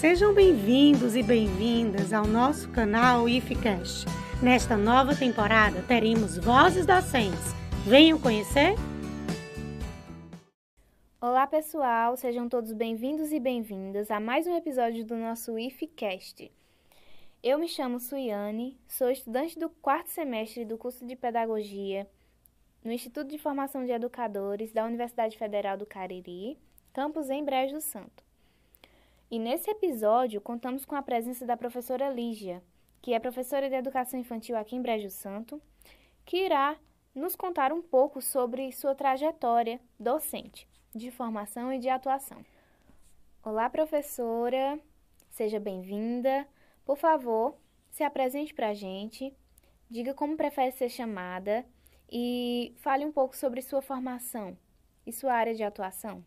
Sejam bem-vindos e bem-vindas ao nosso canal IFCast. Nesta nova temporada teremos vozes docentes. Venham conhecer? Olá pessoal, sejam todos bem-vindos e bem-vindas a mais um episódio do nosso IFCast. Eu me chamo Suiane, sou estudante do quarto semestre do curso de Pedagogia no Instituto de Formação de Educadores da Universidade Federal do Cariri, campus em Brejo do Santo. E nesse episódio contamos com a presença da professora Lígia, que é professora de Educação Infantil aqui em Brejo Santo, que irá nos contar um pouco sobre sua trajetória docente de formação e de atuação. Olá, professora, seja bem-vinda. Por favor, se apresente para a gente, diga como prefere ser chamada e fale um pouco sobre sua formação e sua área de atuação.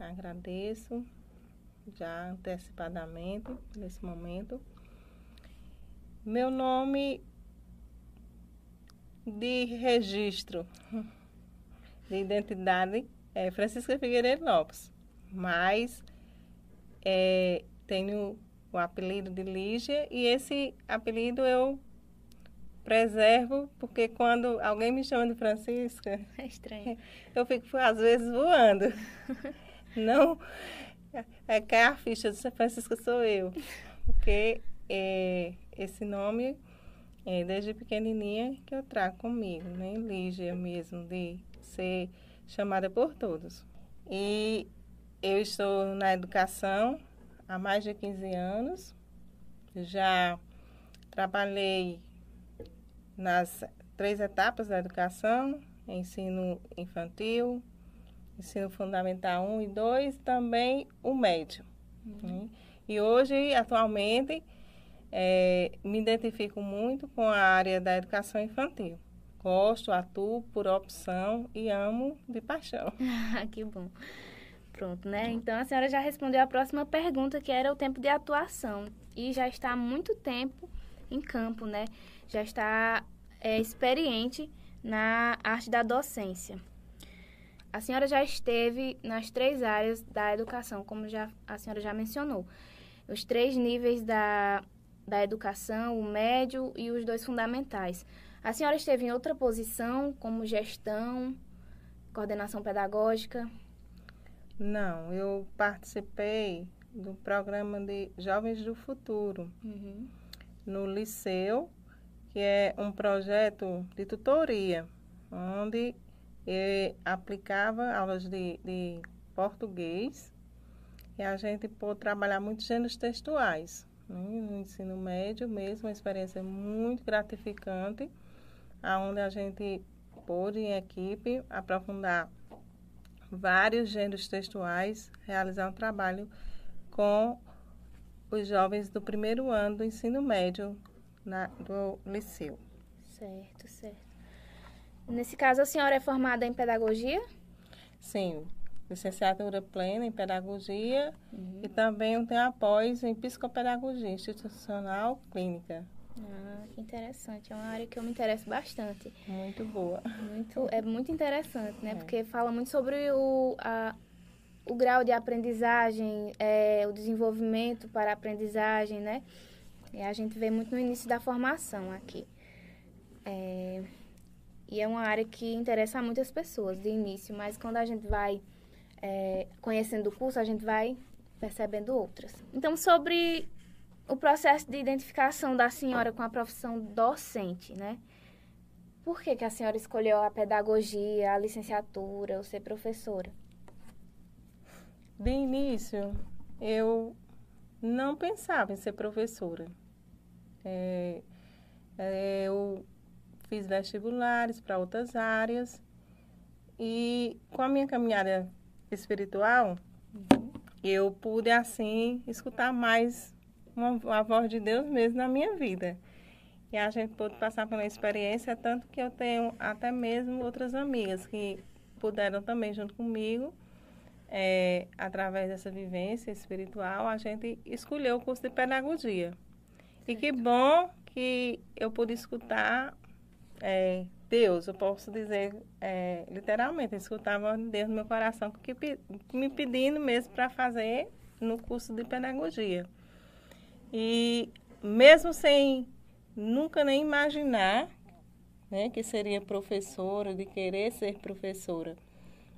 Agradeço já antecipadamente nesse momento. Meu nome de registro de identidade é Francisca Figueiredo Lopes, mas é, tenho o apelido de Lígia e esse apelido eu preservo porque quando alguém me chama de Francisca, é estranho. Eu fico às vezes voando. Não é que a ficha de Francisca sou eu, porque é, esse nome é desde pequenininha que eu trago comigo, né? Lígia mesmo de ser chamada por todos. E eu estou na educação há mais de 15 anos. Já trabalhei nas três etapas da educação, ensino infantil, ensino fundamental 1 e 2, também o médio. Uhum. E hoje, atualmente, é, me identifico muito com a área da educação infantil. Gosto, atuo por opção e amo de paixão. que bom. Pronto, né? Então a senhora já respondeu a próxima pergunta, que era o tempo de atuação. E já está há muito tempo em campo, né? Já está é, experiente na arte da docência. A senhora já esteve nas três áreas da educação, como já, a senhora já mencionou. Os três níveis da, da educação, o médio e os dois fundamentais. A senhora esteve em outra posição, como gestão, coordenação pedagógica? Não, eu participei do programa de Jovens do Futuro uhum. no Liceu, que é um projeto de tutoria, onde eu aplicava aulas de, de português e a gente pôde trabalhar muitos gêneros textuais. Né? No ensino médio mesmo, uma experiência muito gratificante onde a gente pôde, em equipe, aprofundar vários gêneros textuais, realizar um trabalho com os jovens do primeiro ano do ensino médio na, do liceu. Certo, certo. Nesse caso, a senhora é formada em pedagogia? Sim, licenciatura plena em pedagogia uhum. e também tenho apoio em psicopedagogia institucional clínica. Ah, que interessante. É uma área que eu me interesso bastante. Muito boa. Muito, é muito interessante, né? É. Porque fala muito sobre o, a, o grau de aprendizagem, é, o desenvolvimento para a aprendizagem, né? E a gente vê muito no início da formação aqui. É, e é uma área que interessa a muitas pessoas de início, mas quando a gente vai é, conhecendo o curso, a gente vai percebendo outras. Então, sobre o processo de identificação da senhora com a profissão docente, né? Por que, que a senhora escolheu a pedagogia, a licenciatura, ou ser professora? De início, eu não pensava em ser professora. É, é, eu fiz vestibulares para outras áreas e com a minha caminhada espiritual, uhum. eu pude assim escutar mais uma, a voz de Deus mesmo na minha vida. E a gente pôde passar pela experiência, tanto que eu tenho até mesmo outras amigas que puderam também junto comigo, é, através dessa vivência espiritual, a gente escolheu o curso de pedagogia. E que bom que eu pude escutar é, Deus, eu posso dizer é, literalmente, eu escutava Deus no meu coração me pedindo mesmo para fazer no curso de pedagogia. E mesmo sem nunca nem imaginar né, que seria professora, de querer ser professora,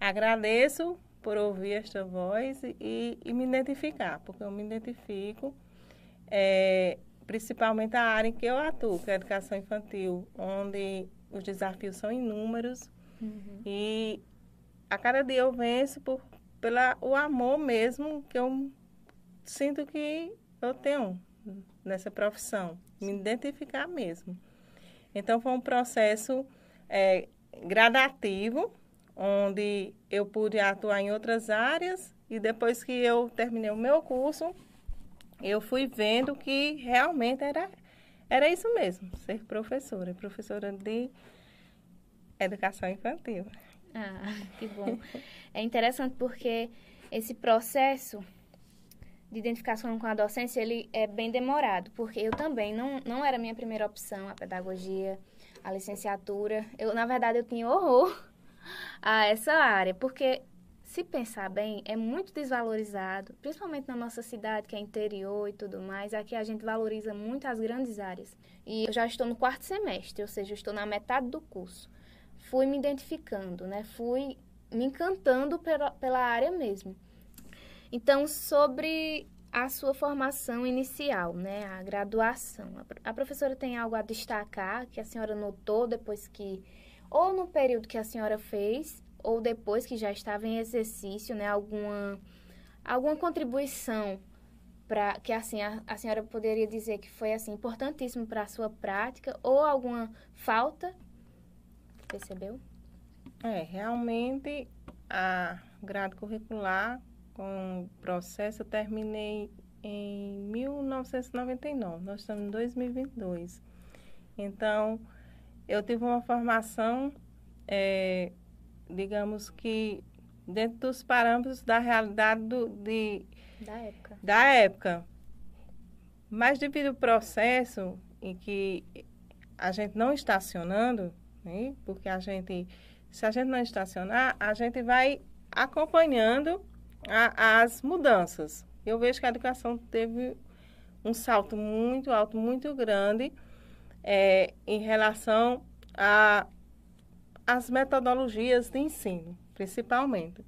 agradeço por ouvir esta voz e, e me identificar, porque eu me identifico, é, principalmente a área em que eu atuo, que é a educação infantil, onde os desafios são inúmeros uhum. e a cada dia eu venço por pela o amor mesmo que eu sinto que eu tenho nessa profissão, me identificar mesmo. Então foi um processo é, gradativo, onde eu pude atuar em outras áreas e depois que eu terminei o meu curso, eu fui vendo que realmente era, era isso mesmo, ser professora, professora de educação infantil. Ah, que bom. É interessante porque esse processo de identificação com a docência, ele é bem demorado, porque eu também não, não era minha primeira opção, a pedagogia, a licenciatura. Eu, na verdade, eu tinha horror a essa área, porque se pensar bem, é muito desvalorizado, principalmente na nossa cidade, que é interior e tudo mais. Aqui a gente valoriza muito as grandes áreas. E eu já estou no quarto semestre, ou seja, eu estou na metade do curso. Fui me identificando, né? Fui me encantando pela, pela área mesmo. Então, sobre a sua formação inicial, né, a graduação. A professora tem algo a destacar que a senhora notou depois que, ou no período que a senhora fez, ou depois que já estava em exercício, né, alguma, alguma contribuição para que assim a, a senhora poderia dizer que foi assim importantíssimo para a sua prática ou alguma falta? Percebeu? É, realmente a grade curricular com o processo eu terminei em 1999. Nós estamos em 2022. Então, eu tive uma formação, é, digamos que dentro dos parâmetros da realidade do, de, da época. Da época. Mas devido ao processo em que a gente não estacionando, né? porque a gente, se a gente não estacionar, a gente vai acompanhando a, as mudanças. Eu vejo que a educação teve um salto muito alto, muito grande é, em relação às metodologias de ensino, principalmente.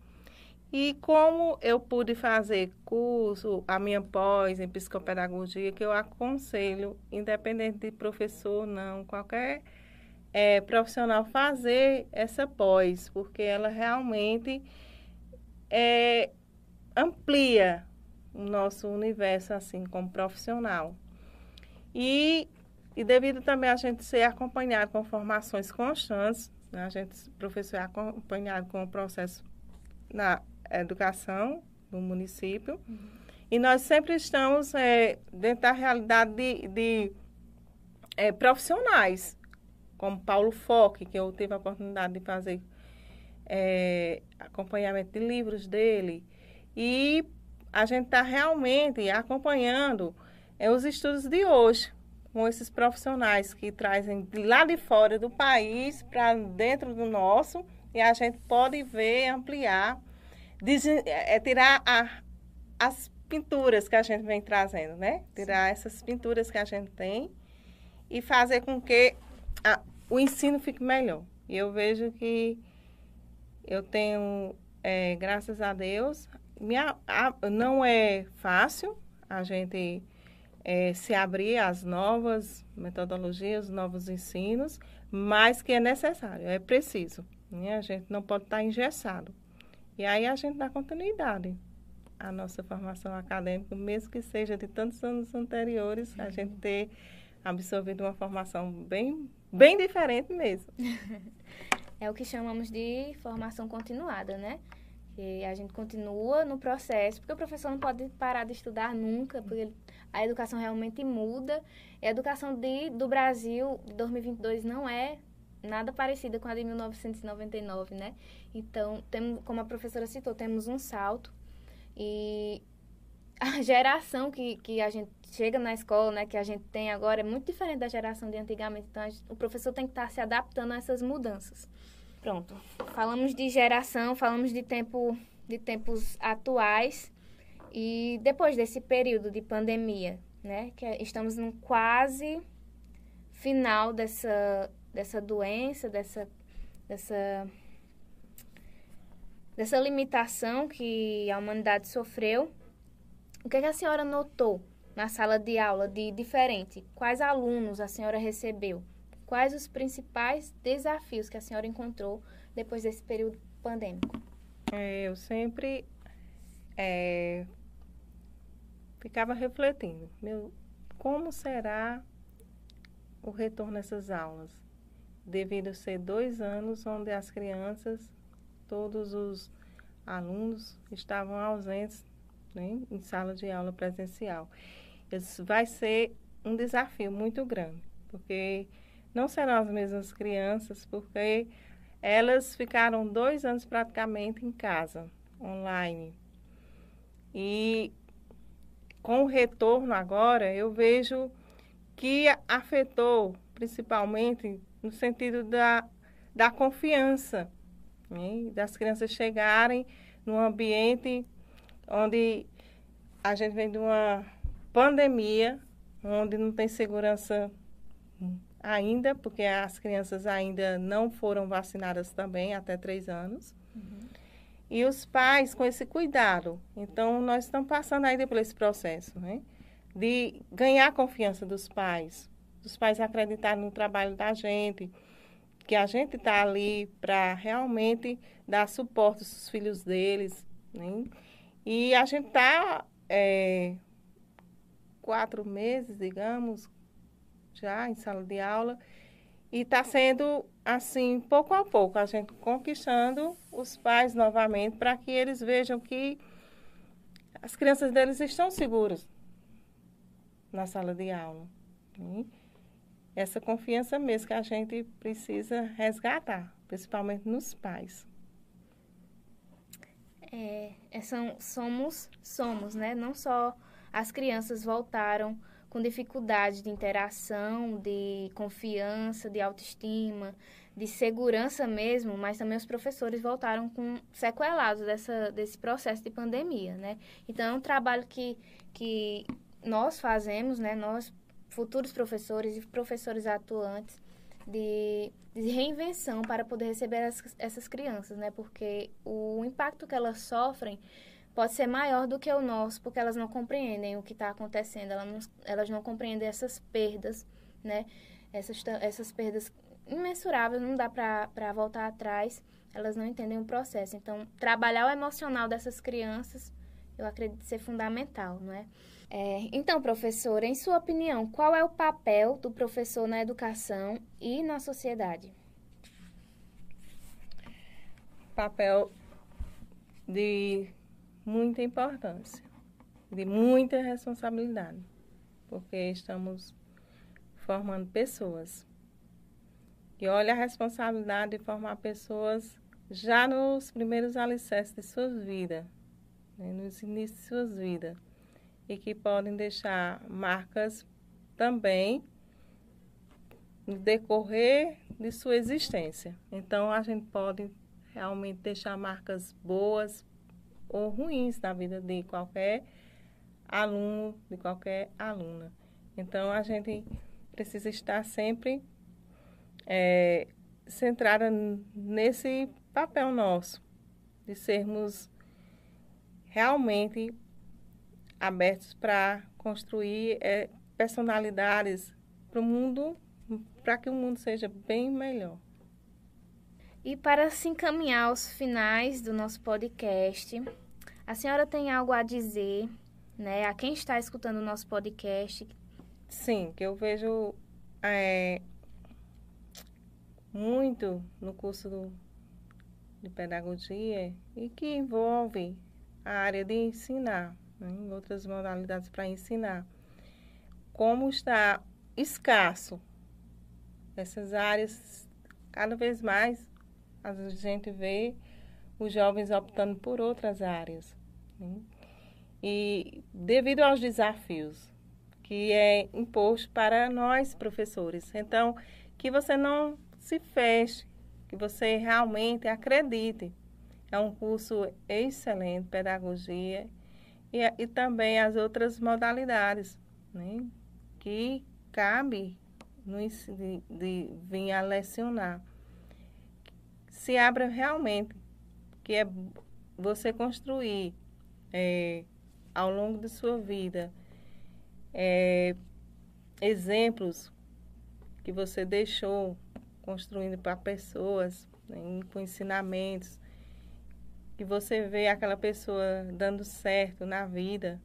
E como eu pude fazer curso, a minha pós em psicopedagogia, que eu aconselho, independente de professor ou não, qualquer é, profissional fazer essa pós, porque ela realmente é, amplia o nosso universo, assim, como profissional. E, e devido também a gente ser acompanhado com formações constantes, né? a gente, professor, é acompanhado com o processo na educação do município, uhum. e nós sempre estamos é, dentro da realidade de, de é, profissionais, como Paulo Foque, que eu tive a oportunidade de fazer é, acompanhamento de livros dele, e a gente está realmente acompanhando é, os estudos de hoje, com esses profissionais que trazem de lá de fora do país para dentro do nosso, e a gente pode ver, ampliar, é, tirar a, as pinturas que a gente vem trazendo, né? Tirar Sim. essas pinturas que a gente tem e fazer com que a, o ensino fique melhor. E eu vejo que eu tenho, é, graças a Deus, minha, a, não é fácil a gente é, se abrir às novas metodologias, novos ensinos, mas que é necessário, é preciso. Né? A gente não pode estar engessado. E aí a gente dá continuidade à nossa formação acadêmica, mesmo que seja de tantos anos anteriores, a gente ter absorvido uma formação bem, bem diferente mesmo. é o que chamamos de formação continuada, né? E a gente continua no processo, porque o professor não pode parar de estudar nunca, porque a educação realmente muda. E a educação de, do Brasil de 2022 não é nada parecida com a de 1999, né? Então, temos, como a professora citou, temos um salto. E a geração que, que a gente chega na escola, né, que a gente tem agora, é muito diferente da geração de antigamente. Então, gente, o professor tem que estar se adaptando a essas mudanças. Pronto. Falamos de geração, falamos de tempo de tempos atuais E depois desse período de pandemia, né, que estamos no quase final dessa, dessa doença, dessa, dessa, dessa limitação que a humanidade sofreu, o que, é que a senhora notou na sala de aula de diferente? Quais alunos a senhora recebeu? Quais os principais desafios que a senhora encontrou depois desse período pandêmico? É, eu sempre é, ficava refletindo, meu, como será o retorno dessas aulas? Devido ser dois anos onde as crianças, todos os alunos estavam ausentes né, em sala de aula presencial. Isso vai ser um desafio muito grande, porque não serão as mesmas crianças, porque elas ficaram dois anos praticamente em casa, online. E com o retorno agora, eu vejo que afetou principalmente no sentido da, da confiança, né? das crianças chegarem num ambiente onde a gente vem de uma pandemia, onde não tem segurança ainda, porque as crianças ainda não foram vacinadas também até três anos. Uhum. E os pais com esse cuidado. Então, nós estamos passando ainda por esse processo, né? De ganhar a confiança dos pais, dos pais acreditarem no trabalho da gente, que a gente está ali para realmente dar suporte aos filhos deles, né? E a gente está é, quatro meses, digamos, já em sala de aula, e está sendo assim, pouco a pouco, a gente conquistando os pais novamente para que eles vejam que as crianças deles estão seguras na sala de aula. Né? Essa confiança mesmo que a gente precisa resgatar, principalmente nos pais. É, é, são, somos, somos, né? Não só as crianças voltaram com dificuldade de interação, de confiança, de autoestima, de segurança mesmo, mas também os professores voltaram com sequelados dessa, desse processo de pandemia, né? Então, é um trabalho que, que nós fazemos, né? Nós, futuros professores e professores atuantes, de, de reinvenção para poder receber as, essas crianças, né? Porque o impacto que elas sofrem pode ser maior do que o nosso, porque elas não compreendem o que está acontecendo, elas não, elas não compreendem essas perdas, né? Essas, essas perdas imensuráveis, não dá para voltar atrás, elas não entendem o processo. Então, trabalhar o emocional dessas crianças, eu acredito ser fundamental, não é? É, então, professora, em sua opinião, qual é o papel do professor na educação e na sociedade? Papel de muita importância, de muita responsabilidade, porque estamos formando pessoas. E olha a responsabilidade de formar pessoas já nos primeiros alicerces de suas vidas, né, nos inícios de suas vidas e que podem deixar marcas também no decorrer de sua existência. Então, a gente pode realmente deixar marcas boas ou ruins na vida de qualquer aluno, de qualquer aluna. Então, a gente precisa estar sempre é, centrada nesse papel nosso, de sermos realmente abertos para construir é, personalidades para o mundo, para que o mundo seja bem melhor. E para se encaminhar aos finais do nosso podcast, a senhora tem algo a dizer, né, a quem está escutando o nosso podcast? Sim, que eu vejo é, muito no curso do, de pedagogia e que envolve a área de ensinar né, em outras modalidades para ensinar. Como está escasso essas áreas, cada vez mais a gente vê os jovens optando por outras áreas. Né? E devido aos desafios que é imposto para nós professores. Então, que você não se feche, que você realmente acredite. É um curso excelente, pedagogia, e, e também as outras modalidades, né? Que cabe no, de, de vir a lecionar. Se abra realmente, que é você construir é, ao longo de sua vida é, exemplos que você deixou construindo para pessoas, né, com ensinamentos, que você vê aquela pessoa dando certo na vida,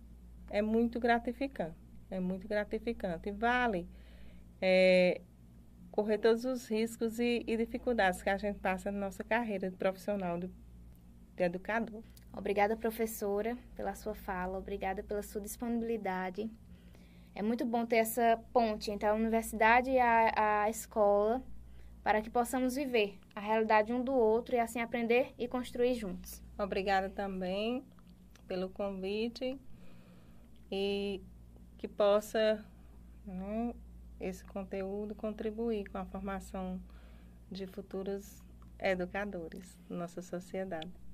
é muito gratificante. É muito gratificante. E vale é, correr todos os riscos e, e, dificuldades que a gente passa na nossa carreira de profissional de, de educador. Obrigada, professora, pela sua fala, obrigada pela sua disponibilidade. É muito bom ter essa ponte entre a universidade e a, a escola para que possamos viver a realidade um do outro e assim aprender e construir juntos. Obrigada também pelo convite e que possa né, esse conteúdo contribuir com a formação de futuros educadores na nossa sociedade.